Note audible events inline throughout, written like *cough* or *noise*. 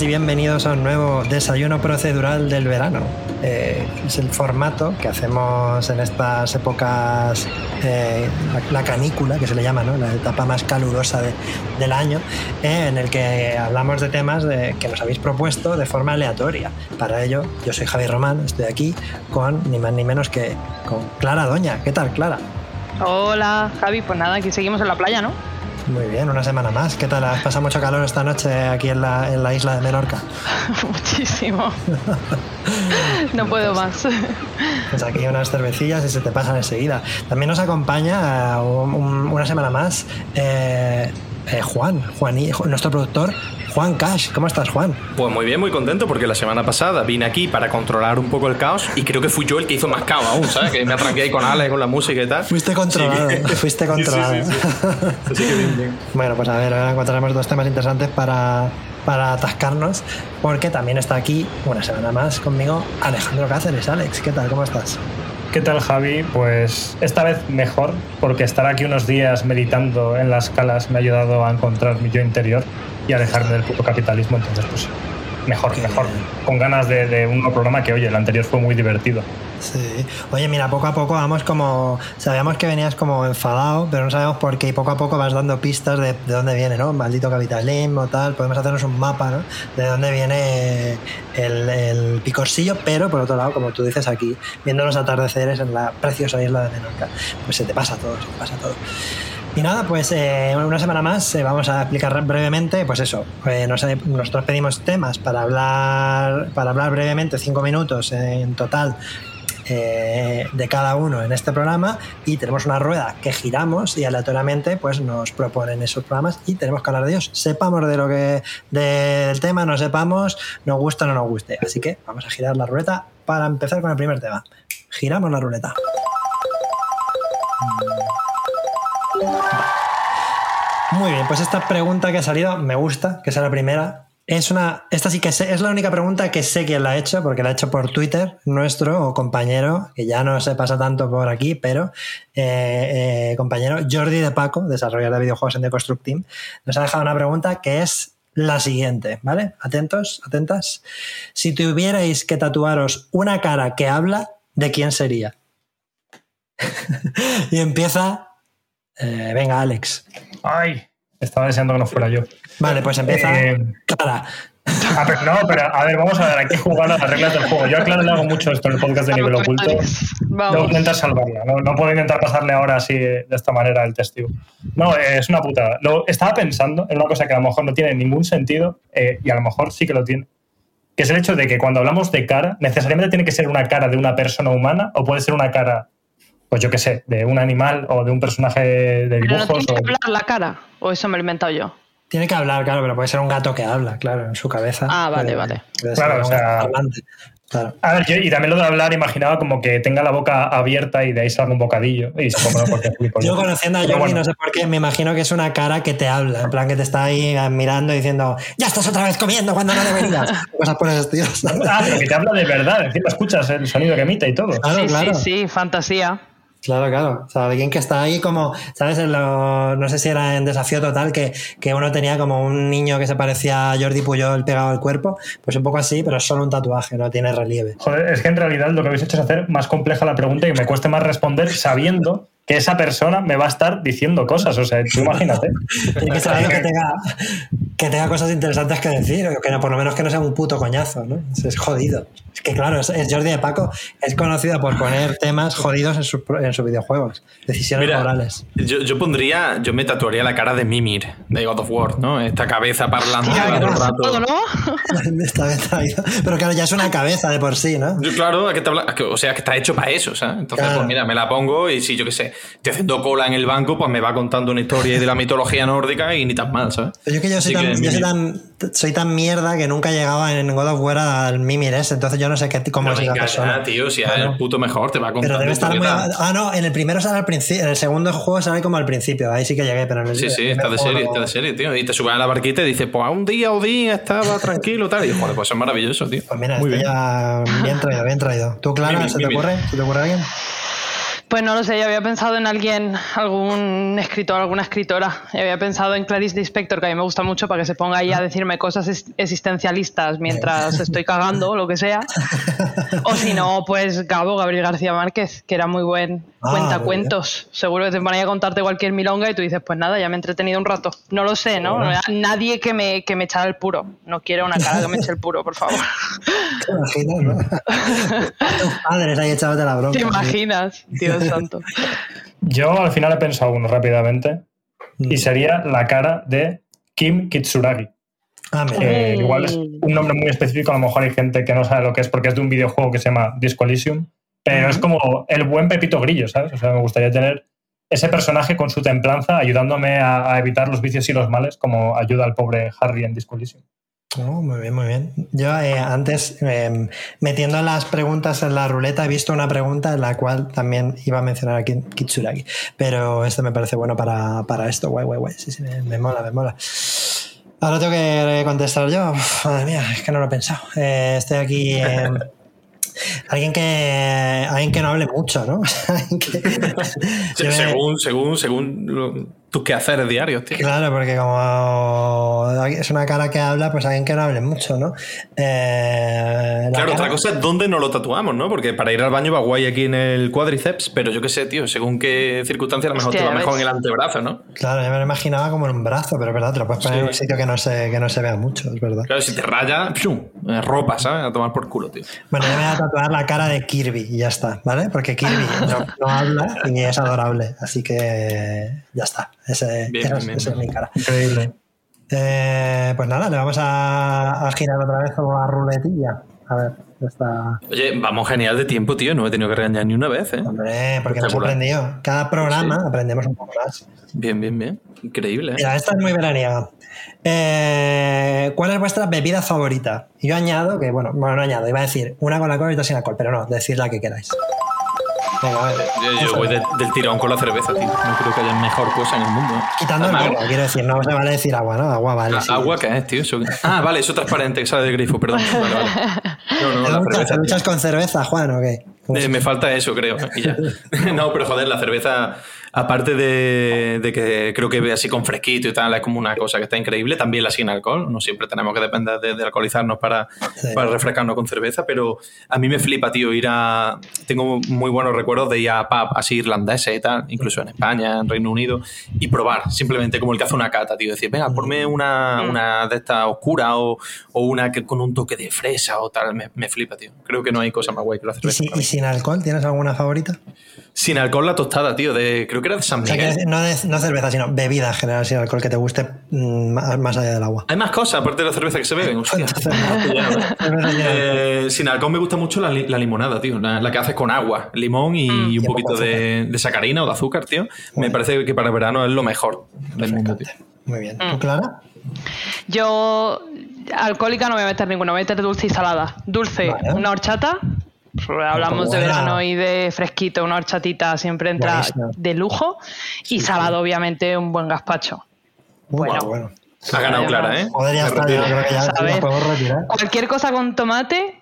y bienvenidos a un nuevo desayuno procedural del verano. Eh, es el formato que hacemos en estas épocas, eh, la, la canícula, que se le llama, ¿no? la etapa más calurosa de- del año, eh, en el que hablamos de temas que nos habéis propuesto de forma aleatoria. Para ello, yo soy Javi Román, estoy aquí con ni más ni menos que con Clara Doña. ¿Qué tal, Clara? Hola, Javi. Pues nada, aquí seguimos en la playa, ¿no? Muy bien, una semana más. ¿Qué tal? ¿Has pasado mucho calor esta noche aquí en la, en la isla de Menorca? *laughs* Muchísimo. *laughs* no puedo más. Pues aquí unas cervecillas y se te pasan enseguida. También nos acompaña eh, un- un- una semana más eh, eh, Juan, Juan nuestro productor Juan Cash. ¿Cómo estás, Juan? Pues muy bien, muy contento porque la semana pasada vine aquí para controlar un poco el caos y creo que fui yo el que hizo más caos aún, ¿sabes? Que me atranqué ahí con Ale, con la música y tal. Fuiste *laughs* controlado, Sí fuiste controlado. sí, sí. Así que bien, bien. Bueno, pues a ver, ahora encontraremos dos temas interesantes para, para atascarnos, porque también está aquí una semana más conmigo Alejandro Cáceres. Alex, ¿qué tal? ¿Cómo estás? ¿Qué tal, Javi? Pues esta vez mejor, porque estar aquí unos días meditando en las calas me ha ayudado a encontrar mi yo interior y alejarme del puto capitalismo. Entonces, pues mejor, mejor. Con ganas de, de un nuevo programa que, oye, el anterior fue muy divertido. Sí. Oye, mira, poco a poco vamos como. Sabíamos que venías como enfadado, pero no sabemos por qué. Y poco a poco vas dando pistas de, de dónde viene, ¿no? Maldito capitalismo, tal. Podemos hacernos un mapa, ¿no? De dónde viene el, el picorcillo, pero por otro lado, como tú dices aquí, viendo los atardeceres en la preciosa isla de Menorca, pues se te pasa todo, se te pasa todo. Y nada, pues eh, una semana más eh, vamos a explicar brevemente, pues eso, eh, nos- nosotros pedimos temas para hablar, para hablar brevemente, cinco minutos en total eh, de cada uno en este programa y tenemos una rueda que giramos y aleatoriamente pues nos proponen esos programas y tenemos que hablar de ellos. Sepamos de lo que del tema, no sepamos, nos gusta o no nos guste. Así que vamos a girar la ruleta para empezar con el primer tema. Giramos la ruleta. Muy bien, pues esta pregunta que ha salido me gusta, que sea la primera. Es una, esta sí que sé, es la única pregunta que sé quién la ha hecho, porque la ha hecho por Twitter, nuestro compañero, que ya no se pasa tanto por aquí, pero eh, eh, compañero Jordi de Paco, desarrollador de videojuegos en The Construct Team, nos ha dejado una pregunta que es la siguiente, ¿vale? Atentos, atentas. Si tuvierais que tatuaros una cara que habla, ¿de quién sería? *laughs* y empieza. eh, venga, Alex. ¡Ay! Estaba deseando que no fuera yo. Vale, pues empieza. Eh, ver, no, pero a ver, vamos a ver, hay que jugar a las reglas del juego. Yo, claro, le hago mucho esto en el podcast de nivel oculto. Debo intentar salvarla, no, no puedo intentar pasarle ahora así de esta manera el testigo. No, eh, es una putada. Lo, estaba pensando en una cosa que a lo mejor no tiene ningún sentido eh, y a lo mejor sí que lo tiene. Que es el hecho de que cuando hablamos de cara, necesariamente tiene que ser una cara de una persona humana o puede ser una cara, pues yo qué sé, de un animal o de un personaje de Pero no dibujos. tiene que hablar la cara. O eso me lo he inventado yo. Tiene que hablar, claro, pero puede ser un gato que habla, claro, en su cabeza. Ah, vale, Puede- vale. Claro, o sea- gato hablante. Claro. A ver, yo- y también lo de hablar, imaginaba como que tenga la boca abierta y de ahí salga un bocadillo. Y supongo que porque Yo conociendo a Pero Jordi, bueno. no sé por qué, me imagino que es una cara que te habla, en plan que te está ahí mirando y diciendo, ya estás otra vez comiendo cuando no deberías. *laughs* Cosas por estilo. ¿sabes? Ah, pero que te habla de verdad, encima escuchas el sonido que emite y todo. Claro, sí, claro. sí, sí, fantasía. Claro, claro. O sea, alguien que está ahí como, ¿sabes? En lo- no sé si era en Desafío Total, que, que uno tenía como un niño que se parecía a Jordi Puyol pegado al cuerpo. Pues un poco así, pero es solo un tatuaje, no tiene relieve. Joder, es que en realidad lo que habéis hecho es hacer más compleja la pregunta y me cueste más responder sabiendo que esa persona me va a estar diciendo cosas. O sea, tú imagínate. *laughs* Tiene que algo que tenga, que tenga cosas interesantes que decir, o que no- por lo menos que no sea un puto coñazo, ¿no? Es, jodido. Es que claro, es, es Jordi de Paco es conocido por poner temas jodidos en, sus pro- en sus videojuegos, decisiones Mira, morales. yo, yo pondría, yo me tatuaría la cara de Mimir, de God of War, ¿no? Esta cabeza parlante Claro, todo el rato. Todo, ¿no? Está bien traído. Pero claro, ya es una cabeza de por sí, ¿no? Yo, claro, ¿a qué te habla? que- o sea, que está hecho para eso, ¿sabes? Entonces, Claro. pues mira, me la pongo y si yo qué sé, estoy haciendo cola en el banco, pues me va contando una historia de la mitología nórdica y ni tan mal, ¿sabes? Pero yo que yo soy, tan, que yo soy, tan, soy tan mierda que nunca llegaba en God of War al Mimir ese, entonces yo no sé qué, cómo es venga persona. tío, si es Claro. el puto mejor, te va contando Pero debe estar muy... Ah, no, en el primero sale al principio, en el segundo juego sale como al principio, ahí sí que llegué, pero en el Sí, sí, está de serie, no- está de serie, tío. Y te subes a la barquita y dices, pues un día Odín estaba tranquilo, tal. Y joder, pues es maravilloso, tío. Pues mira, Muy bien. ya bien traído, bien traído. ¿Tú, Clara, se te ocurre? ¿Se te ocurre alguien? Pues no lo sé, yo había pensado en alguien, algún escritor, alguna escritora. Y había pensado en Clarice Lispector, que a mí me gusta mucho, para que se ponga ahí a decirme cosas existencialistas mientras estoy cagando o lo que sea. O si no, pues Gabo, Gabriel García Márquez, que era muy buen Ah, cuentacuentos. Seguro que te ponía a contarte cualquier milonga y tú dices, pues nada, ya me he entretenido un rato. No lo sé, ¿no? Nadie que me, que me echara el puro. No quiero una cara que me eche el puro, por favor. *laughs* ¿Te imaginas, no? *laughs* Tus padres ahí echándote la bronca. ¿Te imaginas? Dios *laughs* santo. Yo al final he pensado uno rápidamente y sería la cara de Kim Kitsuragi. Ah, que igual es un nombre muy específico, a lo mejor hay gente que no sabe lo que es porque es de un videojuego que se llama Disco Elysium, pero es como el buen Pepito Grillo, ¿sabes? O sea, me gustaría tener ese personaje con su templanza ayudándome a, a evitar los vicios y los males como ayuda al pobre Harry en Disco Elysium. Oh, muy bien, muy bien. Yo eh, antes, eh, metiendo las preguntas en la ruleta, he visto una pregunta en la cual también iba a mencionar a Ki- Kitsuragi, pero esto me parece bueno para, para esto. Guay, guay, guay. Sí, sí, me, me mola, me mola. Ahora tengo que contestar yo. Uf, madre mía, es que no lo he pensado. Eh, estoy aquí. eh, *laughs* alguien que alguien que no hable mucho, ¿no? *laughs* Que- Se- *laughs* Yo me- Según, según, según tus quehaceres diarios, tío. Claro, porque como es una cara que habla, pues alguien que no hable mucho, ¿no? Eh, la Claro, cara- otra cosa es dónde nos lo tatuamos, ¿no? Porque para ir al baño va guay aquí en el cuádriceps, pero yo qué sé, tío, según qué circunstancia, a lo mejor Hostia, te va ya mejor en el antebrazo, ¿no? Claro, yo me lo imaginaba como en un brazo, pero es verdad, te lo puedes poner Sí. en un sitio que no se, que no se vea mucho, es verdad. Claro, si te raya, ¡pshum! Eh, ropa, ¿sabes? A tomar por culo, tío. Bueno, yo me voy a tatuar la cara de Kirby y ya está, ¿vale? Porque Kirby no, no habla y es adorable, así que ya está. Ese, Bien, esa, bien, bien, esa es mi cara. Increíble. Eh, pues nada, le vamos a, a girar otra vez como la ruletilla. A ver, ya está. Oye, vamos genial de tiempo, tío. No he tenido que regañar ni una vez, ¿eh? Hombre, porque hemos aprendido. Cada programa Sí. aprendemos un poco más. Bien, bien, bien. Increíble, ¿eh? Mira, esta es muy veraniega. Eh, ¿Cuál es vuestra bebida favorita? Yo añado que, bueno, bueno, no añado, iba a decir una con alcohol y otra sin alcohol, pero no, decid la que queráis. Venga, ver. Yo, voy de- del tirón con la cerveza, tío. No creo que haya mejor cosa en el mundo. ¿eh? Quitando el agua, quiero decir, no se vale decir agua, ¿no? Agua vale. ¿a- sí. ¿Agua qué es, tío? Eso- *laughs* Ah, vale, eso transparente que sale del grifo, perdón. *laughs* Vale, vale. No, no, ¿Te la duchas, cerveza. te duchas con cerveza, Juan, o qué? ¿Cómo Eh, me falta eso, creo. *laughs* no, pero joder, la cerveza, aparte de, de que creo que así con fresquito y tal, es como una cosa que está increíble, también la sin alcohol. No siempre tenemos que depender de, de alcoholizarnos para, Sí. para refrescarnos con cerveza, pero a mí me flipa, tío, ir a... Tengo muy buenos recuerdos de ir a pub así irlandeses y tal, incluso en España, en Reino Unido, y probar, simplemente como el que hace una cata, tío. Decir, venga, ponme una, una de estas oscuras o, o una que con un toque de fresa o tal. Me, me flipa, tío. Creo que no hay cosa más guay que la ¿Y, cerveza. si- para y sin alcohol? ¿Tienes alguna favorita? Sin alcohol la tostada, tío. De, creo que era de San O sea, Miguel. que no, de- no cerveza, sino bebida en general sin alcohol que te guste mm, más, allá del agua. Hay más cosas aparte de la cerveza que se beben. hostia. Sin *laughs* *laughs* alcohol. Eh, sin alcohol me gusta mucho la, li- la limonada, tío. La, la que haces con agua, limón y, y un Y poquito de, de sacarina o de azúcar, tío. Me parece que para el verano es lo mejor del mundo, tío. Muy bien. ¿Tú, Clara? Yo, alcohólica no me voy a meter ninguna, voy a meter dulce y salada. Dulce, Vale. una horchata. Hablamos de verano y de fresquito, una horchatita siempre entra Buenísimo. de lujo. Y salado, obviamente, un buen gazpacho. Bueno. Bueno, bueno. Ha ganado Clara, ¿eh? Retiro. yo creo que ya A nos ver. podemos retirar. Cualquier cosa con tomate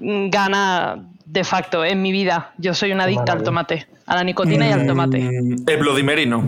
mm, gana de facto en mi vida. Yo soy una adicta al tomate, a la nicotina y al tomate. Mm, El Bloody Mary no.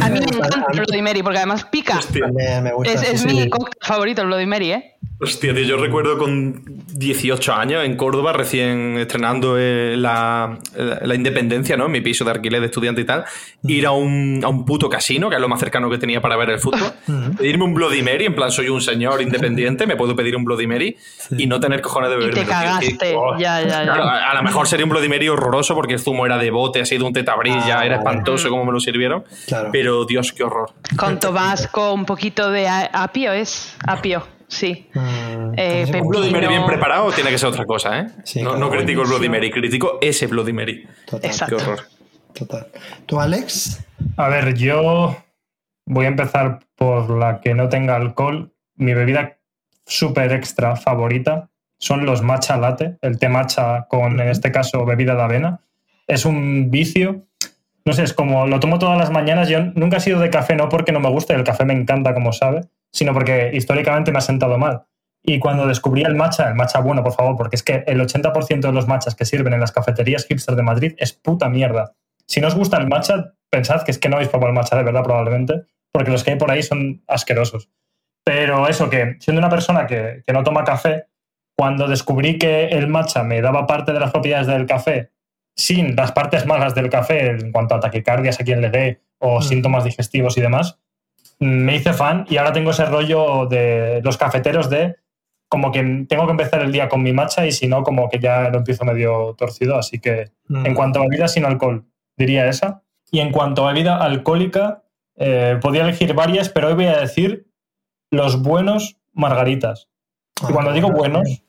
A mí me *laughs* encanta el Bloody Mary porque además pica. Hostia. también me gusta. Es, sí, es sí. mi cóctel favorito, el Bloody Mary, ¿eh? Hostia, tío, yo recuerdo con 18 años en Córdoba, recién estrenando eh, la, la independencia, ¿no? En mi piso de alquiler de estudiante y tal, ir a un, a un puto casino, que es lo más cercano que tenía para ver el fútbol, *laughs* pedirme un Bloody Mary, en plan, soy un señor independiente, me puedo pedir un Bloody Mary y no tener cojones de Y beber. te cagaste. Ya, ya, ya. a, a lo mejor sería un Bloody Mary horroroso porque el zumo era de bote, ha sido un tetabris, Ah, ya era espantoso como me lo sirvieron. Claro. Pero Dios, qué horror. Con tobasco, un poquito de apio, ¿es? Apio, sí. Mm, Eh, pepino. cómo- Bloody Mary bien preparado tiene que ser otra cosa, ¿eh? Sí, no, claro, no critico el Bloody. Mary, critico ese Bloody Mary. Total, Exacto. Qué horror. total. ¿Tú, Alex? A ver, yo voy a empezar por la que no tenga alcohol. Mi bebida súper extra favorita son los matcha latte, el té matcha con, en este caso, bebida de avena. Es un vicio. No sé, es como lo tomo todas las mañanas. Yo nunca he sido de café, no porque no me guste, el café me encanta, como sabe, sino porque históricamente me ha sentado mal. Y cuando descubrí el matcha, el matcha bueno, por favor, porque es que el 80% de los matchas que sirven en las cafeterías hipster de Madrid es puta mierda. Si no os gusta el matcha, pensad que es que no habéis probado el matcha de verdad, probablemente, porque los que hay por ahí son asquerosos. Pero eso, que siendo una persona que, que no toma café, cuando descubrí que el matcha me daba parte de las propiedades del café sin las partes malas del café en cuanto a taquicardias a quien le dé o Mm. síntomas digestivos y demás, me hice fan y ahora tengo ese rollo de los cafeteros de como que tengo que empezar el día con mi matcha y si no, como que ya lo empiezo medio torcido. Así que Mm. en cuanto a bebida sin alcohol, diría esa. Y en cuanto a bebida alcohólica, eh, podía elegir varias, pero hoy voy a decir los buenos margaritas. Y cuando digo buenos,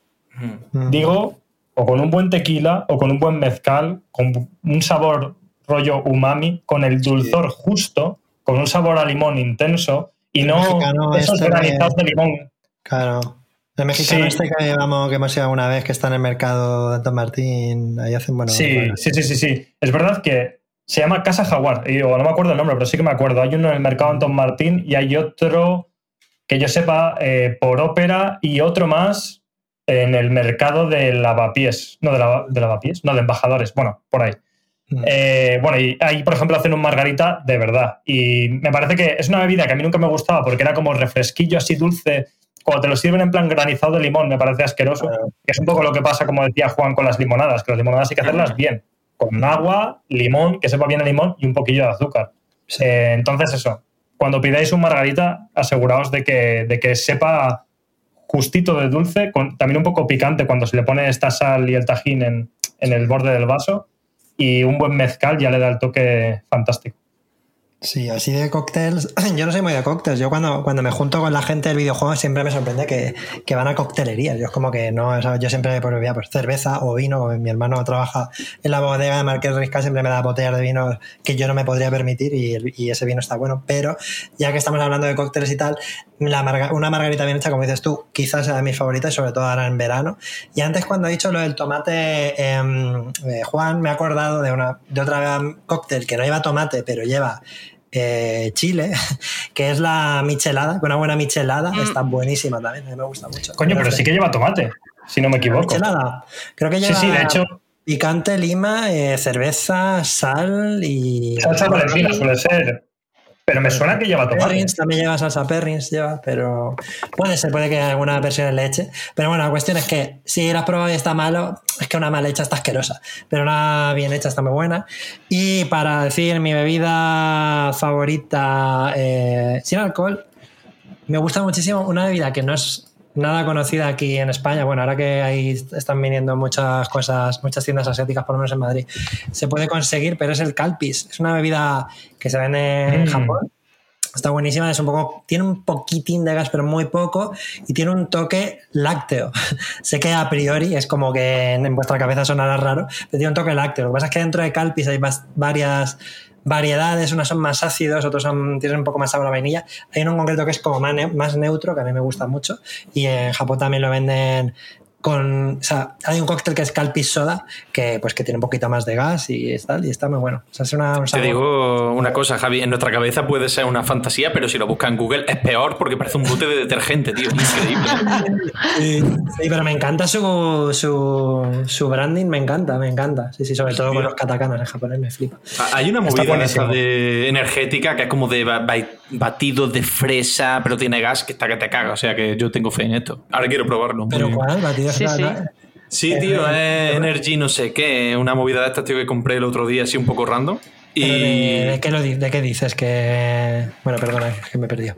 Mm. digo o con un buen tequila o con un buen mezcal, con un sabor rollo umami, con el dulzor justo, con un sabor a limón intenso y El no esos este granizados de limón. Claro. El mexicano Sí. este que llevamos, que hemos ido una vez, que está en el mercado de Don Martín, ahí hacen bueno. Sí, bueno. sí, sí, sí, sí. Es verdad que se llama Casa Jaguar, y, no me acuerdo el nombre, pero sí que me acuerdo. Hay uno en el mercado Anton Martín y hay otro que yo sepa eh, por ópera y otro más en el mercado de lavapiés. No, de, lava- de lavapiés, no, de embajadores. Bueno, por ahí. Eh, bueno, y ahí, por ejemplo, hacen un margarita de verdad. Y me parece que es una bebida que a mí nunca me gustaba porque era como refresquillo así dulce. Cuando te lo sirven en plan granizado de limón, me parece asqueroso. Claro. Que es un poco lo que pasa, como decía Juan, con las limonadas, que las limonadas hay que hacerlas bien. Con agua, limón, que sepa bien el limón y un poquillo de azúcar. Sí. Eh, entonces, eso. Cuando pidáis un margarita, aseguraos de que, de que sepa justito de dulce, con, también un poco picante cuando se le pone esta sal y el tajín en, en el borde del vaso. Y un buen mezcal ya le da el toque fantástico. Sí, así de cócteles. *clears throat* Yo no soy muy de cócteles. Yo cuando, cuando me junto con la gente del videojuego siempre me sorprende que, que van a coctelerías. Yo es como que no, yo siempre pues, bebía pues, cerveza o vino. Mi hermano trabaja en la bodega de Marqués Riscal, siempre me da botellas de vino que yo no me podría permitir y, y ese vino está bueno. Pero ya que estamos hablando de cócteles y tal, la marga- una margarita bien hecha, como dices tú, quizás sea de mis favoritas, sobre todo ahora en verano. Y antes cuando he dicho lo del tomate, em, eh, Juan, me ha acordado de, una, de otra cóctel que no lleva tomate, pero lleva eh, chile, *laughs* que es la michelada, con una buena michelada, está buenísima también, a mí me gusta mucho. Coño, pero sí que lleva tomate, si no me equivoco. Michelada, creo que Sí, lleva sí, de hecho, picante, lima, eh, cerveza, sal y... salsa valentina suele ser. Pero me suena que lleva tomate. Perrins también lleva salsa perrins, lleva, pero puede ser, puede que alguna versión le eche. Pero bueno, la cuestión es que si la has probado y está malo, es que una mal hecha está asquerosa, pero una bien hecha está muy buena. Y para decir mi bebida favorita eh, sin alcohol, me gusta muchísimo una bebida que no es nada conocida aquí en España. Bueno, ahora que ahí están viniendo muchas cosas, muchas tiendas asiáticas, por lo menos en Madrid, se puede conseguir, pero es el calpis. Es una bebida que se vende en Mm. Japón. Está buenísima, es un poco, tiene un poquitín de gas, pero muy poco, y tiene un toque lácteo. *laughs* sé que a priori es como que en, en vuestra cabeza sonará raro, pero tiene un toque lácteo. Lo que pasa es que dentro de Calpis hay varias variedades, unas son más ácidos, otros son, tienen un poco más sabor a vainilla. Hay uno en concreto que es como más, más neutro, que a mí me gusta mucho, y en Japón también lo venden con. O sea, hay un cóctel que es Calpis Soda, que pues que tiene un poquito más de gas y tal, y está muy bueno. O sea, es una, un Te digo una cosa, Javi, en nuestra cabeza puede ser una fantasía, pero si lo buscas en Google es peor porque parece un bote de detergente, tío. Increíble. Sí, sí, pero me encanta su, su, su branding, me encanta, me encanta. Sí, sí, sobre todo con los katakanas en japonés, me flipa. Hay una movida de, buenísimo. esa de energética que es como de ba- ba- batido de fresa, pero tiene gas que está que te caga. O sea que yo tengo fe en esto. Ahora quiero probarlo. Pero Muy bien. Sí, sí. no. Sí, tío, es Energy no sé qué. Una movida de estas, tío, que compré el otro día así un poco random. Y de, de qué lo, ¿De qué dices? Que. Bueno, perdona, es que me he perdido.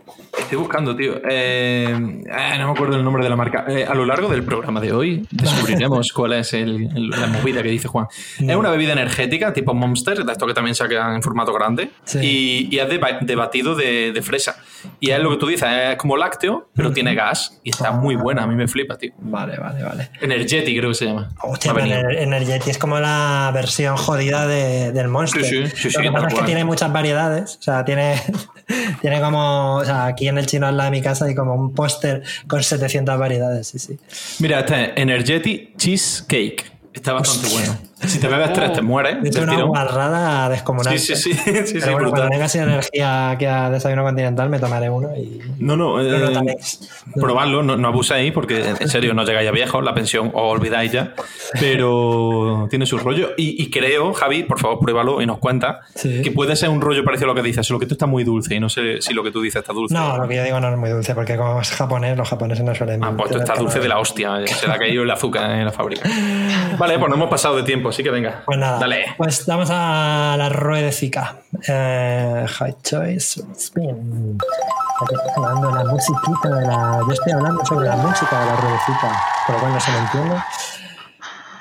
Estoy buscando, tío. Eh, eh, no me acuerdo el nombre de la marca. Eh, a lo largo del programa de hoy descubriremos *laughs* cuál es el- el- la movida que dice Juan. Es una bebida energética tipo Monster, de esto que también sacan en formato grande. Sí. Y, y es de, de batido de, de fresa. Y es lo que tú dices, es como lácteo, pero tiene gas. Y está muy buena, a mí me flipa, tío. Vale, vale, vale. Energetic creo que se llama. Hostia, Energeti es como la versión jodida de- del Monster. Sí, sí, sí, Lo que pasa es que tiene muchas variedades. O sea, tiene, *laughs* tiene como. O sea, aquí en el chino al lado de mi casa hay como un póster con 700 variedades. Sí, sí. Mira, es Energetic Cheesecake. Está bastante bueno. Si te bebes tres, te mueres. Es una guarrada descomunal. Sí, sí, sí. *laughs* sí, sí, bueno, cuando venga sin energía aquí a Desayuno Continental, me tomaré uno y. No, no, lo eh, *laughs* probadlo, no, no abuséis porque en *laughs* serio no llegáis a viejos, la pensión os olvidáis ya, pero tiene su rollo y, y creo, Javi, por favor pruébalo y nos cuenta Sí. que puede ser un rollo parecido a lo que dices, solo que tú está muy dulce y no sé si lo que tú dices está dulce. No, lo que yo digo no es muy dulce, porque como es japonés, los japoneses no suelen. Ah, pues esto tener está dulce de la hostia, se le ha caído el azúcar en la fábrica. Vale, pues no hemos pasado de tiempo, así que venga. Pues nada, Dale. pues vamos a la ruedecica. Eh, high choice, spin. Aquí está sonando la musiquita de la. Yo estoy hablando sobre la música de la ruedecica, por lo cual no se me entiende.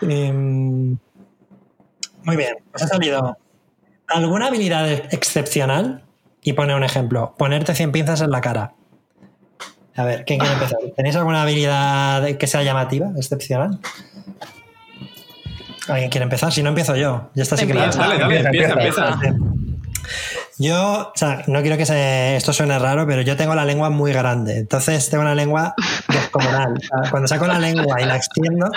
Em, muy bien, os ha salido alguna habilidad excepcional y pone un ejemplo: ponerte 100 pinzas en la cara. A ver, ¿quién quiere empezar? ¿Tenéis alguna habilidad que sea llamativa, excepcional? ¿Alguien quiere empezar? Si no, empiezo yo. Ya está sí que la- Empieza. Dale, dale, empieza, Empieza, empieza. Yo, o sea, no quiero que se, esto suene raro, pero yo tengo la lengua muy grande. Entonces tengo una lengua descomunal. Cuando saco la lengua y la extiendo,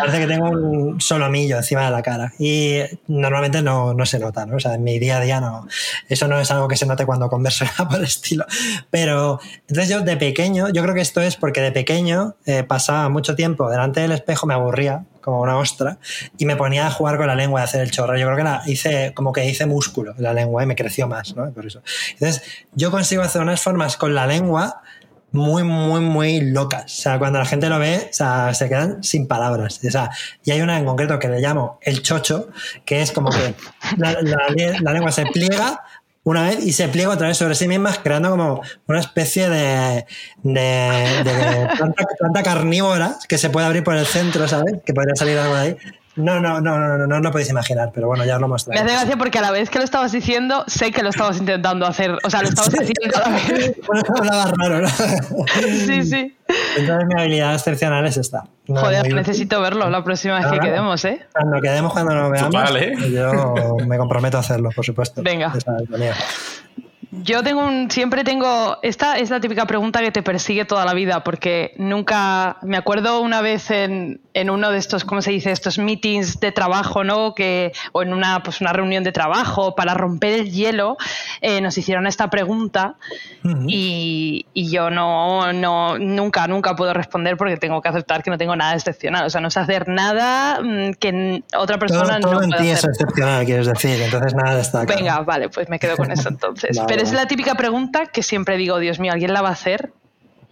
parece que tengo un solomillo encima de la cara. Y normalmente no, no se nota, ¿no? O sea, en mi día a día no. Eso no es algo que se note cuando converso *laughs* nada por el estilo. Pero, entonces yo de pequeño, yo creo que esto es porque de pequeño eh, pasaba mucho tiempo delante del espejo, me aburría como una ostra y me ponía a jugar con la lengua y hacer el chorro. Yo creo que la hice como que hice músculo la lengua y me creció más, ¿no? Por eso. Entonces, yo consigo hacer unas formas con la lengua muy, muy, muy locas. O sea, cuando la gente lo ve, o sea, se quedan sin palabras. O sea, y hay una en concreto que le llamo el chocho, que es como que la lengua se pliega una vez y se pliega otra vez sobre sí misma, creando como una especie de, de, de *laughs* planta, planta carnívora que se puede abrir por el centro, ¿sabes? Que podría salir algo de ahí. No, no, no, no, no, no, lo podéis imaginar, pero bueno, ya os lo Me mostraré. hace gracia porque a la vez que lo estabas diciendo, sé que lo estabas intentando hacer. O sea, lo estabas *laughs* haciendo a la vez. Bueno, hablaba raro, ¿no? Sí, sí. Entonces mi habilidad excepcional es esta. No, Joder, muy- necesito verlo la próxima vez que quedemos, ¿eh? Cuando quedemos, cuando lo veamos, Total, ¿eh? yo me comprometo a hacerlo, por supuesto. Venga. Yo tengo un, siempre tengo, esta es la típica pregunta que te persigue toda la vida, porque nunca, me acuerdo una vez en, en uno de estos, ¿cómo se dice? Estos meetings de trabajo, ¿no? Que, o en una, pues una reunión de trabajo, para romper el hielo, eh, nos hicieron esta pregunta y, y yo no, no, nunca, nunca puedo responder porque tengo que aceptar que no tengo nada excepcional. O sea, no sé hacer nada mm, que otra Todo, persona todo no en puede ti es hacer. excepcional, quieres decir. Entonces nada destaca. Venga, vale, pues me quedo con eso entonces. *laughs* Vale, Pero es la típica pregunta que siempre digo, Dios mío, alguien la va a hacer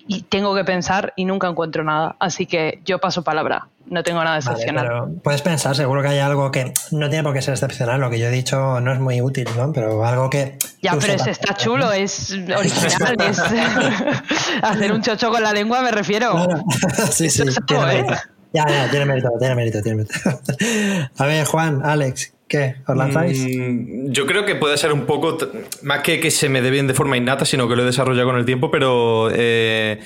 y tengo que pensar y nunca encuentro nada. Así que yo paso palabra. No tengo nada excepcional. puedes pensar, seguro que hay algo que no tiene por qué ser excepcional. Lo que yo he dicho no es muy útil, ¿no? Pero algo que. ya, pero es, sepas está hacer, chulo, es original, *laughs* es *laughs* hacer un chocho con la lengua, me refiero. Claro. *laughs* sí, sí, Eso es tiene algo, ¿eh? Ya, ya, tiene mérito, tiene mérito, tiene mérito. A ver, Juan, Alex, ¿qué? ¿Os lanzáis? Mm, Yo creo que puede ser un poco, más que que se me dé bien de forma innata, sino que lo he desarrollado con el tiempo, pero eh,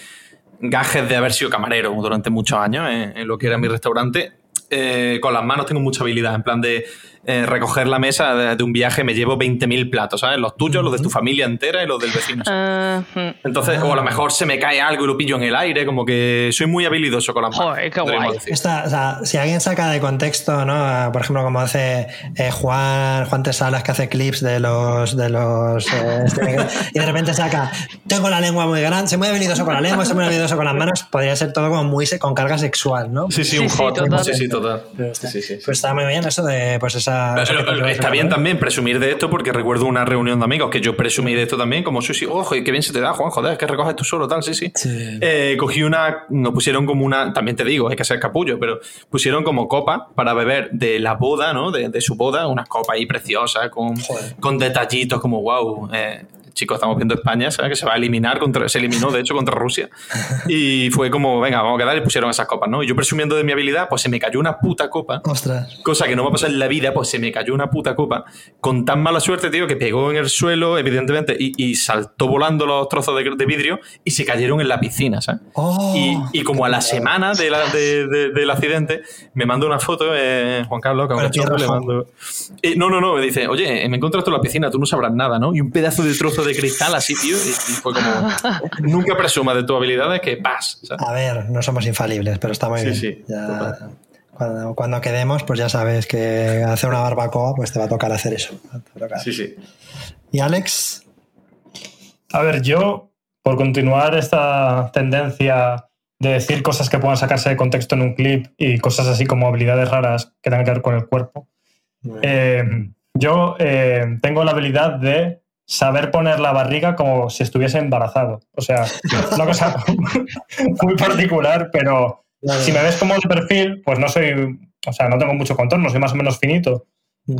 gajes de haber sido camarero durante muchos años en lo que era mi restaurante. Eh, con las manos tengo mucha habilidad, en plan de eh, recoger la mesa de, de un viaje me llevo 20.000 platos, ¿sabes? Los tuyos, los de tu familia entera y los del vecino. ¿sabes? Entonces, o a lo mejor se me cae algo y lo pillo en el aire, como que soy muy habilidoso con las manos. Joder, qué podríamos guay. decir. Esta- o sea, si alguien saca de contexto, ¿no? Ah, Por ejemplo, como hace eh, Juan, Juan Tesalas, que hace clips de los. De los eh, este, y de repente saca, tengo la lengua muy grande, soy muy habilidoso con la lengua, soy muy habilidoso con las manos, podría ser todo como muy con carga sexual, ¿no? Sí, sí, un sí, hot. total. Sí, sí, total. Pero Sí, está, sí, sí. pues está muy bien eso de pues esa. Pero, está bien también presumir de esto porque recuerdo una reunión de amigos que yo presumí de esto también, como sí, sí, ojo, qué bien se te da, Juan, joder, que recoges tú solo, tal, sí, sí. Sí. Eh, cogí una, nos pusieron como una, también te digo, hay que ser capullo, pero pusieron como copa para beber de la boda, ¿no? De, de su boda, una copa ahí preciosa, con, Joder. con detallitos como, wow, eh, chicos, estamos viendo España, ¿sabes? Que se va a eliminar, contra, se eliminó de hecho contra Rusia. *laughs* Y fue como, venga, vamos a quedar y pusieron esas copas, ¿no? Y yo presumiendo de mi habilidad, pues se me cayó una puta copa. Ostras. Cosa que no me ha pasado en la vida, pues se me cayó una puta copa con tan mala suerte, tío, que pegó en el suelo, evidentemente, y, y saltó volando los trozos de, de vidrio y se cayeron en la piscina, ¿sabes? Oh. y, y como a la semana de la- de- de- del accidente, me manda una foto, eh, Juan Carlos, que pie le mando. Eh, no, no, no, me dice, oye, me encontraste en la piscina, tú no sabrás nada, ¿no? Y un pedazo de trozo de cristal así, tío, y, y fue como, nunca presumas de tus habilidades que vas, ¿sabes? A ver, no somos infalibles, pero está muy Sí, bien. sí, Ya- cuando, cuando quedemos, pues ya sabes que hacer una barbacoa, pues te va a tocar hacer eso. Tocar. Sí, sí. Y Alex, A ver, yo, por continuar esta tendencia de decir cosas que puedan sacarse de contexto en un clip y cosas así como habilidades raras que tengan que ver con el cuerpo, eh, yo eh, tengo la habilidad de saber poner la barriga como si estuviese embarazado. O sea, *laughs* una cosa muy particular, pero si me ves como de perfil, pues no soy, o sea, no tengo mucho contorno, soy más o menos finito.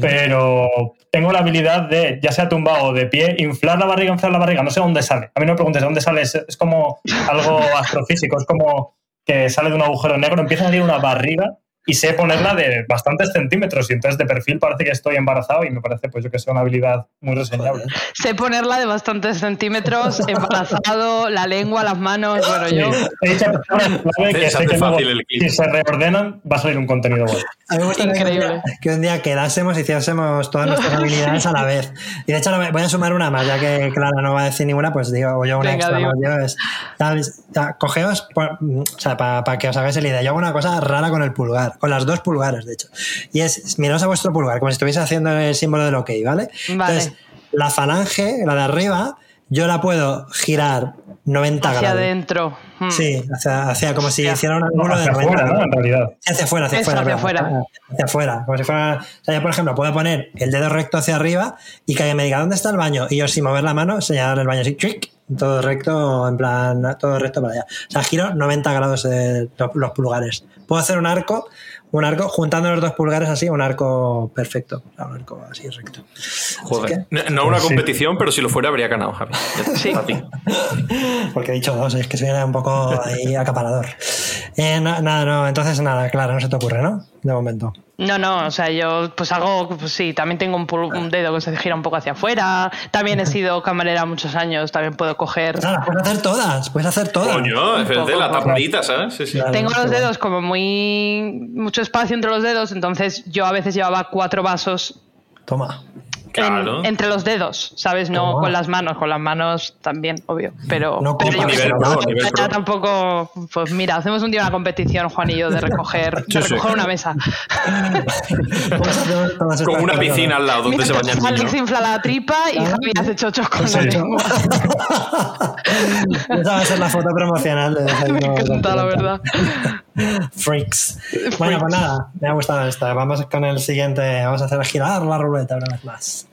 Pero tengo la habilidad de, ya sea tumbado o de pie, inflar la barriga, inflar la barriga. No sé dónde sale. A mí no me preguntes de dónde sale. Es, es como algo *laughs* astrofísico. Es como que sale de un agujero negro, empieza a salir una barriga y sé ponerla de bastantes centímetros. Y entonces de perfil parece que estoy embarazado y me parece, pues yo que sé, una habilidad muy reseñable. Sé ponerla de bastantes centímetros, *laughs* embarazado, la lengua, las manos. Bueno, Sí. yo. He dicho clave que Se sé que luego, fácil el si se reordenan va a salir un contenido bueno. a mí me gustaría que un, Increíble. día, que un día quedásemos y hiciésemos todas nuestras *laughs* habilidades a la vez. Y de hecho, voy a sumar una más, ya que Clara no va a decir ninguna, pues digo, yo una Venga, extra. más, yo es, Cogeos, por- o sea, para que os hagáis la idea. Yo hago una cosa rara con el pulgar, con las dos pulgares, de hecho. Y es, miraos a vuestro pulgar, como si estuviese haciendo el símbolo del OK, ¿vale? Vale. Entonces, la falange, la de arriba, yo la puedo girar 90 Hacia grados. adentro. Mm. Sí, hacia, hacia como si hiciera un ángulo de Hacia 90 afuera, ¿no? En realidad. Hacia afuera, hacia afuera. hacia afuera. Hacia afuera. Como si fuera. O sea, yo, por ejemplo, puedo poner el dedo recto hacia arriba y que alguien me diga, ¿dónde está el baño? Y yo, sin mover la mano, señalar el baño así, ¡chic! Todo recto, en plan, todo recto para allá. O sea, giro 90 grados los, los pulgares. Puedo hacer un arco, un arco, juntando los dos pulgares así, un arco perfecto. O sea, un arco así recto. Joder. Así No, no una Sí. competición, pero si lo fuera habría ganado, Javi. Sí. *laughs* Porque he dicho dos, es que soy un poco ahí acaparador. Eh, no- nada, no, entonces nada, claro, no se te ocurre, ¿no? De momento. No, no, o sea, yo pues hago, pues sí, también tengo un, pul- un dedo que se gira un poco hacia afuera, también he sido camarera muchos años, también puedo coger... Nada, puedes hacer todas, puedes hacer todas. Coño, es de la tapadita, ¿sabes? Sí, sí. Claro. Tengo los dedos como muy... mucho espacio entre los dedos, entonces yo a veces llevaba cuatro vasos Toma. En- Claro. entre los dedos, ¿sabes? No Toma. con las manos, con las manos también, obvio. Pero, No pero yo nivel ya nivel pro. tampoco. Pues mira, hacemos un día una competición, Juan y yo, de recoger, *laughs* Sí, de sí. recoger una mesa. *laughs* Estas Con una piscina al lado donde se Mientras baña el Alex infla la tripa y Javi hace chochos con Sí. la lengua. *laughs* Esa va a ser la foto promocional de Me encanta, la verdad. Freaks. *laughs* Bueno, pues nada, me ha gustado esta. Vamos con el siguiente. Vamos a hacer girar la ruleta una vez más.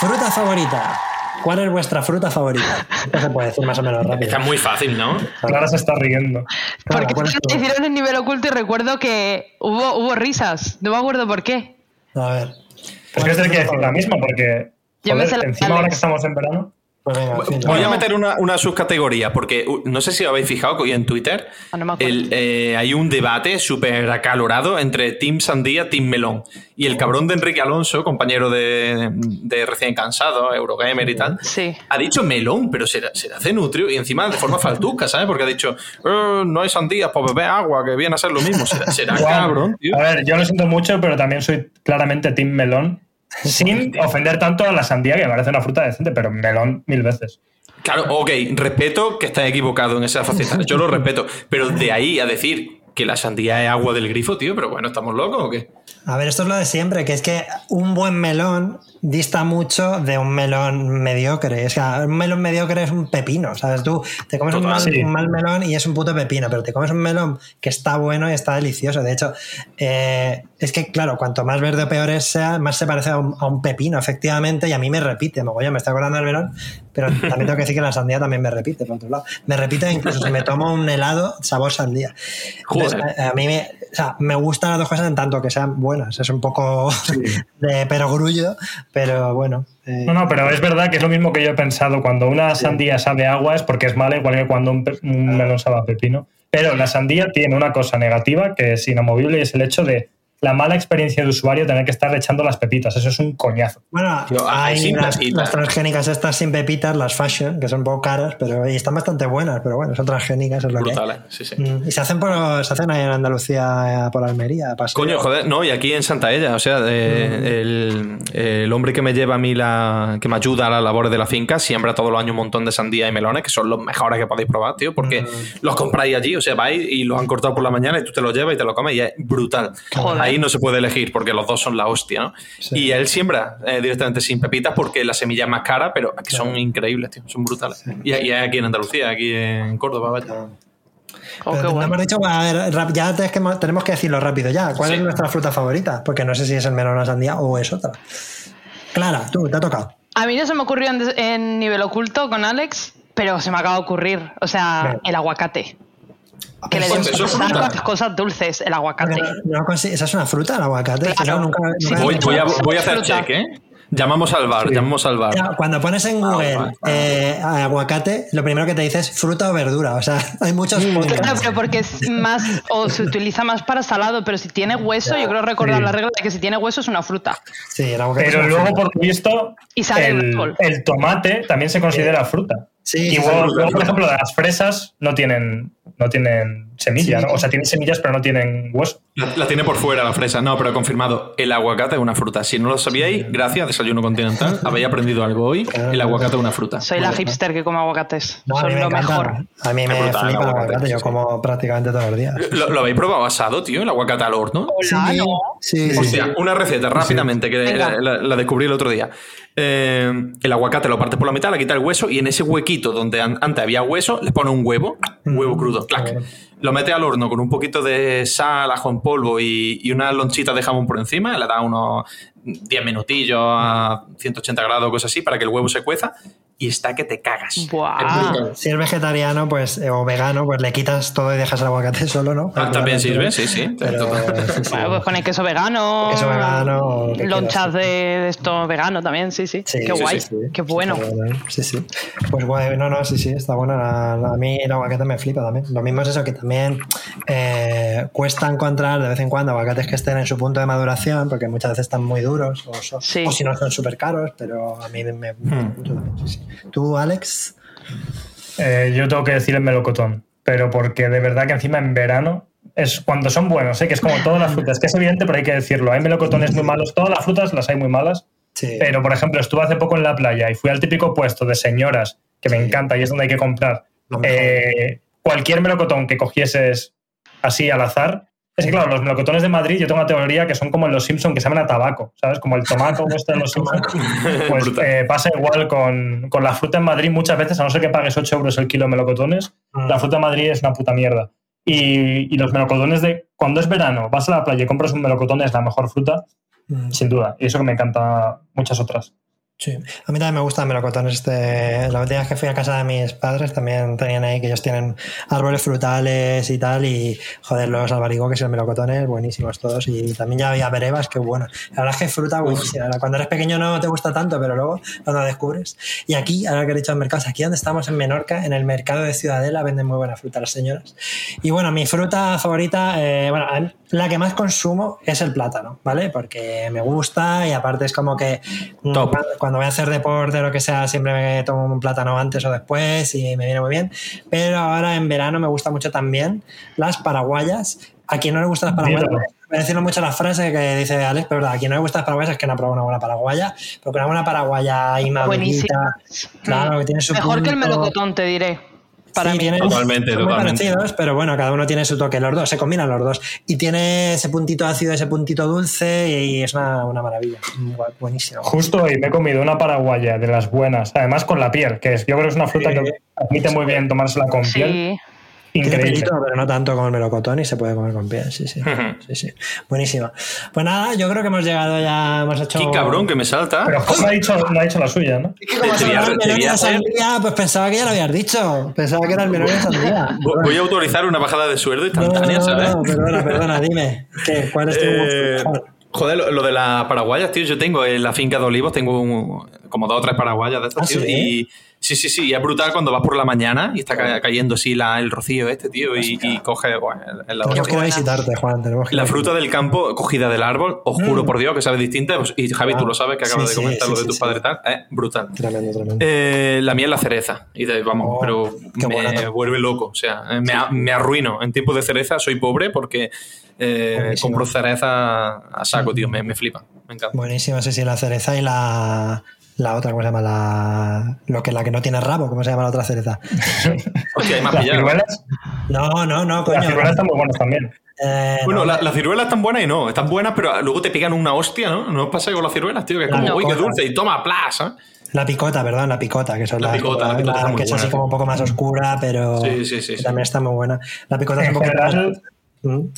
Fruta favorita. ¿Cuál es vuestra fruta favorita? No se puede decir más o menos rápido. Está muy fácil, ¿no? Clara se está riendo. Claro, Porque ¿cuál es hicieron en nivel oculto y recuerdo que hubo, hubo risas. No me acuerdo por qué. A ver. Es que os que decir la misma porque Yo me joder, sé la de encima ahora que estamos en verano. Pues venga. Voy a meter una, una subcategoría, porque uh, no sé si habéis fijado que hoy en Twitter Ah, no el, eh, hay un debate súper acalorado entre Team Sandía, Team Melón. Y el cabrón de Enrique Alonso, compañero de, de recién cansado, Eurogamer y tal, Sí. ha dicho melón, pero se, se hace nutrio y encima de forma faltuca, ¿sabes? Porque ha dicho, "Eh, no hay sandías, pues beber agua, que viene a ser lo mismo. Será, será cabrón, tío. A ver, yo lo siento mucho, pero también soy claramente Team Melón. Sin ofender tanto a la sandía, que me parece una fruta decente, pero melón mil veces. Claro, ok, respeto que estás equivocado en esa faceta. Yo lo respeto. Pero de ahí a decir que la sandía es agua del grifo, tío, pero bueno, ¿estamos locos o qué? A ver, esto es lo de siempre, que es que un buen melón dista mucho de un melón mediocre. O sea, un melón mediocre es un pepino, ¿sabes? Tú te comes un mal, sí. un mal melón y es un puto pepino, pero te comes un melón que está bueno y está delicioso. De hecho, eh, es que, claro, cuanto más verde o peor sea, más se parece a un, a un pepino, efectivamente, y a mí me repite. Mogollón, me estoy acordando del melón, pero también tengo que decir que la sandía también me repite, por otro lado. Me repite incluso si me tomo un helado sabor sandía. Entonces, a, a mí me, o sea, me gustan las dos cosas en tanto que sean buenas. Es un poco *laughs* de perogrullo, pero bueno. eh, No, no, pero es verdad que es lo mismo que yo he pensado. Cuando una sandía sabe agua es porque es mala, igual que cuando un, un melón sabe a pepino. Pero la sandía tiene una cosa negativa que es inamovible y es el hecho de la mala experiencia de usuario tener que estar echando las pepitas. Eso es un coñazo. Bueno, Tío, hay hay las, las transgénicas estas sin pepitas, las fashion, que son un poco caras, pero y están bastante buenas, pero bueno, son transgénicas, es lo que hay. Brutales, sí, sí. Mm, Y se hacen, por, se hacen ahí en Andalucía, por Almería. paseo. Coño, joder, no, y aquí en Santa Ella, o sea, eh, el, el hombre que me lleva a mí la. que me ayuda a las labores de la finca, siembra todos los años un montón de sandía y melones, que son los mejores que podéis probar, tío, porque los compráis allí, o sea, vais y los han cortado por la mañana y tú te los llevas y te lo comes y es brutal. Joder. Ahí no se puede elegir porque los dos son la hostia, ¿no? Sí. Y él siembra eh, directamente sin pepitas porque la semilla es más cara, pero que son increíbles, tío, son brutales. Y, y aquí en Andalucía, aquí en Córdoba, vaya. Oh, Pero bueno. hemos dicho, a ver, rap- ya tenemos que, tenemos que decirlo rápido ya. ¿Cuál Sí. es nuestra fruta favorita? Porque no sé si es el melón o la sandía o es otra. Clara, tú, te ha tocado. A mí no se me ocurrió en, en nivel oculto con Alex, pero se me acaba de ocurrir. O sea, Bien. el aguacate. Que le den cosas dulces, el aguacate. No- no ¿Esa es una fruta, el aguacate? Claro. Nunca- Sí. nunca- Voy, voy a, voy a hacer Fruta. check, ¿eh? Llamamos al bar, llamamos al bar. Cuando pones en Google vale. eh, aguacate, lo primero que te dice es fruta o verdura. O sea, *laughs* hay muchos. Claro, pero porque es más, o se utiliza más para salado, pero si tiene hueso, yo creo recordar Sí. la regla de que si tiene hueso es una fruta. Sí, el aguacate es Pero una luego, fruta. por visto, Y sale el el, tomate también se considera fruta. Sí, Y sí. luego, por ejemplo, las fresas no tienen, no tienen semilla, Sí. ¿no? O sea, tienen semillas, pero no tienen hueso. La, la tiene por fuera la fresa. No, pero confirmado. El aguacate es una fruta. Si no lo sabíais, gracias, Desayuno Continental. Habéis aprendido algo hoy. El aguacate es una fruta. Soy la hipster que come aguacates. No, Son me lo encanta. mejor. A mí me flipa el aguacate, aguacate. Yo como prácticamente todos los días. ¿Lo, lo habéis probado asado, tío? El aguacate al horno. Hola, sí, ¿no? sí, sí, Hostia, sí. una receta rápidamente que la, la- la descubrí el otro día. Eh, el aguacate lo partes por la mitad, le quitas el hueso y en ese huequito donde an- antes había hueso, le pones un huevo, un huevo crudo, clac. Lo metes al horno con un poquito de sal, ajo en polvo y, y una lonchita de jamón por encima, le das unos 10 minutillos a 180 grados, cosas así, para que el huevo se cueza y está que te cagas. Es brutal. Si eres vegetariano pues, eh, o vegano, pues le quitas todo y dejas el aguacate solo, ¿no? Ah, también sirve, sí, sí. Pero, sí, sí. Bueno, pues poner queso vegano. Queso vegano, Lonchas de, de esto vegano también, sí, sí. Sí, Qué sí, guay. sí, sí. Qué bueno. Sí, sí. Pues guay, no, no, sí, sí, está bueno. La- la- a mí el aguacate me flipa también. Lo mismo es eso, que también eh, cuesta encontrar de vez en cuando aguacates que estén en su punto de maduración, porque muchas veces están muy duros, o, son- Sí. o si no son súper caros, pero a mí me... me- Hmm. mucho también, sí, sí. ¿Tú, Alex? Eh, yo tengo que decir el melocotón, pero porque de verdad que encima en verano es cuando son buenos, ¿eh? que es como todas las frutas, que es evidente, pero hay que decirlo. Hay melocotones muy malos, todas las frutas las hay muy malas, Sí. pero por ejemplo, estuve hace poco en la playa y fui al típico puesto de señoras, que me encanta y es donde hay que comprar. Eh, cualquier melocotón que cogieses así al azar. Es que claro, los melocotones de Madrid, yo tengo una teoría que son como en los Simpsons que saben a tabaco, ¿sabes? Como el tomaco este de los Simpsons. *laughs* Pues eh, pasa igual con, con la fruta en Madrid muchas veces, a no ser que pagues 8 euros el kilo de melocotones, Mm. la fruta en Madrid es una puta mierda. Y, y los melocotones de cuando es verano, vas a la playa y compras un melocotón, es la mejor fruta, Mm. sin duda. Y eso que me encanta muchas otras. Sí, a mí también me gustan melocotones. Este, la última vez que fui a casa de mis padres también tenían ahí que ellos tienen árboles frutales y tal. Y joder, los albaricoques y los melocotones, buenísimos todos. Y también ya había berevas, qué bueno. La verdad es que fruta buenísima. Cuando eres pequeño no te gusta tanto, pero luego cuando descubres. Y aquí, ahora que he dicho mercados, aquí donde estamos en Menorca, en el mercado de Ciudadela, venden muy buena fruta las señoras. Y bueno, mi fruta favorita, eh, bueno, la que más consumo es el plátano, ¿vale? Porque me gusta y aparte es como que mm, Top. cuando- cuando voy a hacer deporte o lo que sea, siempre me tomo un plátano antes o después y me viene muy bien. Pero ahora en verano me gusta mucho también las paraguayas. A quien no le gustan las paraguayas, Míralo. me decirlo mucho la frase que dice Alex, pero verdad, a quien no le gustan las paraguayas es que no ha probado una buena paraguaya, porque una buena paraguaya inmadurita, Buenísima. claro, que tiene su Mejor que el punto- melocotón, te diré. Para Sí, mí. tiene- Totalmente, son muy totalmente. parecidos, pero bueno, cada uno tiene su toque. Los dos, se combinan los dos. Y tiene ese puntito ácido, ese puntito dulce, y es una, una maravilla. Bu- Buenísimo. Justo hoy me he comido una paraguaya de las buenas, además con la piel, que es, yo creo que es una fruta Sí. que admite muy bien tomársela con piel. Tiene Increíble. pelito, pero no tanto como el melocotón y se puede comer con piel. Sí, sí. sí, sí. Buenísimo. Pues nada, yo creo que hemos llegado ya, hemos hecho. Qué cabrón que me salta. Pero no ha dicho, no ha dicho la suya, ¿no? Es que como se melón sandía, pues pensaba que ya lo habías dicho. Pensaba que era el melón la sandía. Voy a autorizar una bajada de sueldo instantánea, no, ¿sabes? no, perdona, perdona, dime. ¿Qué? ¿Cuál es tu Eh, joder, lo, lo de las paraguayas, tío, yo tengo en la finca de olivos, tengo un- como dos o tres paraguayas de estas, ¿Ah, tío, sí? y sí, sí, sí, y es brutal cuando vas por la mañana y está ca- cayendo así la- el rocío este, tío, y, y coges, bueno, la, Tenemos que visitarte, Juan. Tenemos que la fruta del campo cogida del árbol, os juro por Dios que sabe distinta, pues, y Javi, tú lo sabes que Mm. Sí, acabas de sí, comentar lo de tus padres y tal, es brutal. Tremendo, tremendo. Eh, la mía es la cereza, y de- vamos, Oh, pero me buena. vuelve loco. O sea, eh, me, me arruino. En tiempos de cereza soy pobre porque eh, compro cereza a saco, tío. Me, me flipa. Me encanta. Buenísimo, sí, sí, la cereza y la, la otra, ¿cómo se llama? La, lo que, la que no tiene rabo, ¿cómo se llama la otra cereza? *laughs* Hostia, hay más Las ciruelas, No, no, no, coño. las ciruelas están muy buenas también. Eh, Bueno, no, la- las ciruelas están buenas y no. Están buenas, pero luego te pegan una hostia, ¿no? ¿No os pasa con las ciruelas, tío? Que es como, No, uy, qué dulce, y toma, plas, ¿eh? La picota, perdón, la picota, que son La las- picota, la picota muy que es así como un poco más oscura, pero Sí, sí, sí, también está muy buena. La picota es un poquito general, más-.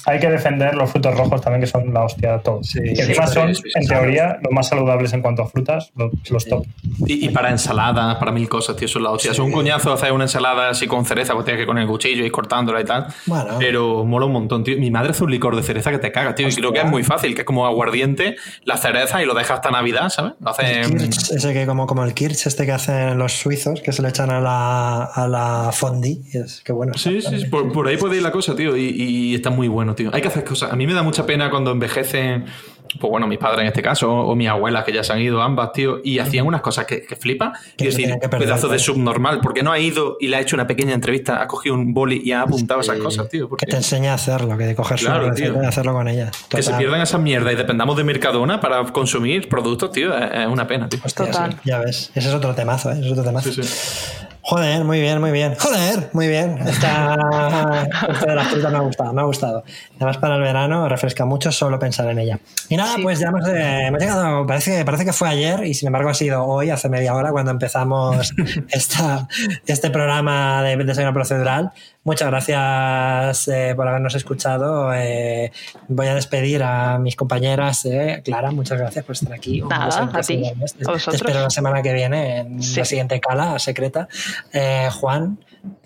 Hay que defender los frutos rojos también, que son la hostia de todos. Sí, y encima sí, son, sí, en teoría, los más saludables en cuanto a frutas, los, los top. Y, y para ensaladas, para mil cosas, tío, son la hostia. Son un coñazo hacer una ensalada así con cereza, pues tienes que con el cuchillo ir cortándola y tal. Bueno. Pero mola un montón, tío. Mi madre hace un licor de cereza que te caga, tío. Y creo que es muy fácil, que es como aguardiente, la cereza y lo dejas hasta Navidad, ¿sabes? Lo hace. El kirsch, ese que como, como el kirsch este que hacen los suizos, que se le echan a la, a la fondue. y Es que bueno. Sí, sí, sí, por, por ahí puede ir la cosa, tío. Y, y está muy bueno, tío. Hay que hacer cosas. A mí me da mucha pena cuando envejecen, pues bueno, mis padres en este caso, o mis abuelas que ya se han ido ambas, tío, y hacían unas cosas que, que flipa. Que Y decir, que perder, pedazo de subnormal. ¿Por qué no ha ido y le ha hecho una pequeña entrevista, ha cogido un boli y ha apuntado esas cosas, tío? Que Porque te enseña a hacerlo, que de coger su Claro, tío. y hacerlo con ella. que se Total. pierdan esas mierdas y dependamos de Mercadona para consumir productos, tío, es, una pena, tío. Hostia, Total. sí, ya ves. Ese es otro temazo, ¿eh? Es otro temazo. Sí, sí. Joder, muy bien, muy bien. Joder, muy bien. Esta, esto de las frutas me ha gustado, me ha gustado. Además, para el verano refresca mucho solo pensar en ella. Y nada, pues ya hemos, eh, hemos llegado, parece, parece que fue ayer y sin embargo ha sido hoy, hace media hora, cuando empezamos *laughs* esta, este programa de Desayuno Procedural. Muchas gracias eh, por habernos escuchado. Eh, voy a despedir a mis compañeras. eh. Clara, muchas gracias por estar aquí. Nada, a ti. Te-. Te espero la semana que viene en Sí. la siguiente cala secreta. Eh, Juan,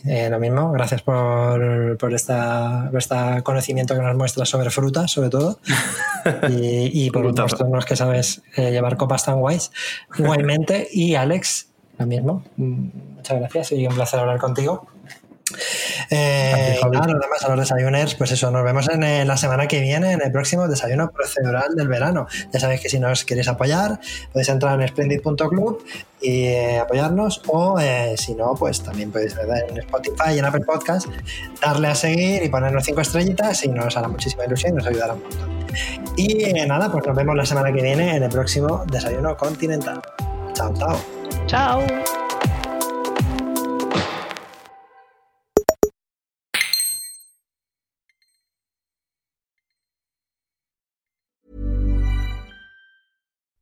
eh, lo mismo, gracias por, por esta, por este conocimiento que nos muestras sobre frutas, sobre todo. *laughs* Y, y por mostrarnos que sabes eh, llevar copas tan guays. Igualmente, y Alex, lo mismo. Mm, Muchas gracias y un placer hablar contigo. Eh, Gracias, Javi. nada, los demás a los desayuners, pues eso, nos vemos en, eh, la semana que viene en el próximo desayuno procedural del verano. Ya sabéis que si nos queréis apoyar, podéis entrar en splendid.club y eh, apoyarnos, o eh, si no, pues también podéis ver en Spotify y en Apple Podcast, darle a seguir y ponernos cinco estrellitas y nos hará muchísima ilusión y nos ayudará un montón. Y eh, nada, pues nos vemos la semana que viene en el próximo desayuno continental. Chao, chao. Chao.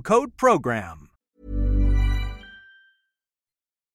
code PROGRAM.